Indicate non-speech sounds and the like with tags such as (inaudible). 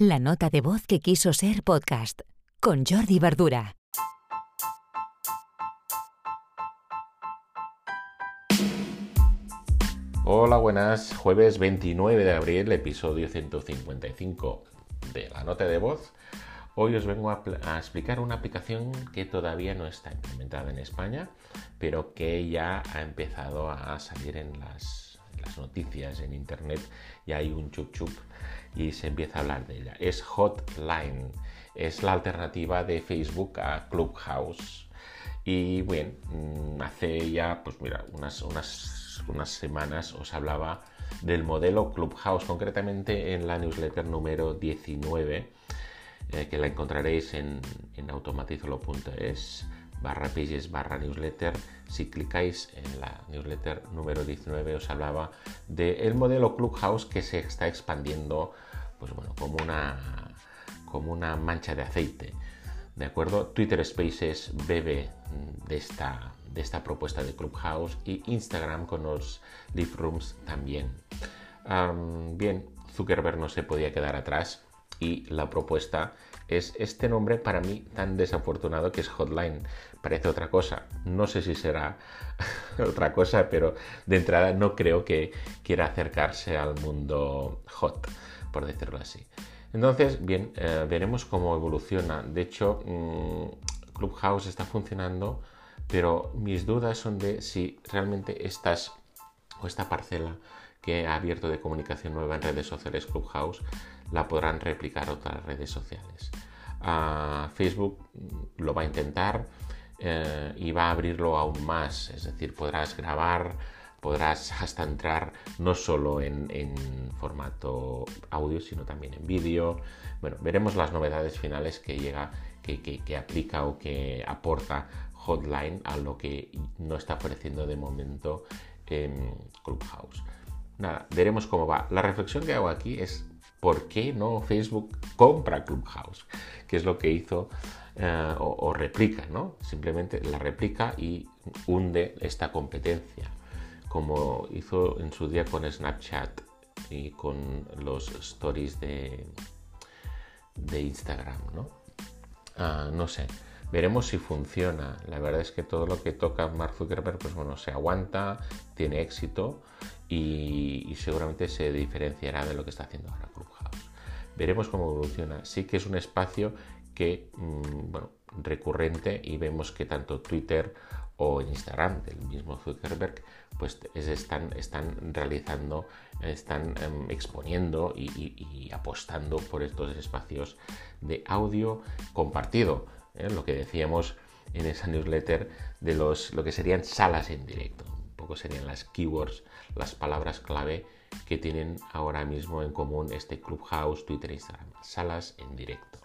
La nota de voz que quiso ser podcast con Jordi Verdura. Hola, buenas. Jueves 29 de abril, episodio 155 de La nota de voz. Hoy os vengo a, explicar una aplicación que todavía no está implementada en España, pero que ya ha empezado a salir en las las noticias en internet y hay un chup chup y se empieza a hablar de ella. Es Hotline, es la alternativa de Facebook a Clubhouse. Y bueno, mm, hace ya, pues mira, unas, unas, unas semanas os hablaba del modelo Clubhouse, concretamente en la newsletter número 19, eh, que la encontraréis en, en automatizolo.es barra pages barra newsletter. Si clicáis en la newsletter número 19 os hablaba del modelo Clubhouse que se está expandiendo pues bueno, como una, como una mancha de aceite. ¿De acuerdo? Twitter Spaces bebe de esta, de esta propuesta de Clubhouse y Instagram con los Live Rooms también. bien, Zuckerberg no se podía quedar atrás y la propuesta es este nombre para mí tan desafortunado que es Hotline. Parece otra cosa. No sé si será (laughs) otra cosa, pero de entrada no creo que quiera acercarse al mundo hot, por decirlo así. Entonces, bien, eh, veremos cómo evoluciona. De hecho, mm, Clubhouse está funcionando, pero mis dudas son de si realmente estas o esta parcela que ha abierto de comunicación nueva en redes sociales Clubhouse la podrán replicar otras redes sociales. Ah, Facebook lo va a intentar eh, y va a abrirlo aún más, es decir, podrás grabar, podrás (laughs) hasta entrar no solo en, formato audio, sino también en vídeo. Bueno, veremos las novedades finales que llega, que, que aplica o que aporta Hotline a lo que no está ofreciendo de momento Clubhouse. Nada, veremos cómo va. La reflexión que hago aquí es ¿por qué no Facebook compra Clubhouse? Que es lo que hizo eh, o, replica, ¿no? Simplemente la replica y hunde esta competencia, como hizo en su día con Snapchat y con los stories de, de Instagram, ¿no? Ah, no sé, veremos si funciona. La verdad es que todo lo que toca Mark Zuckerberg, pues bueno, se aguanta, tiene éxito y, seguramente se diferenciará de lo que está haciendo ahora Clubhouse. Veremos cómo evoluciona. Sí que es un espacio que, mm, bueno, recurrente y vemos que tanto Twitter o Instagram del mismo Zuckerberg pues están, están realizando, están em, exponiendo y, apostando por estos espacios de audio compartido, ¿eh? lo que decíamos en esa newsletter de los, lo que serían salas en directo poco serían las keywords, las palabras clave que tienen ahora mismo en común este Clubhouse, Twitter, Instagram, salas en directo.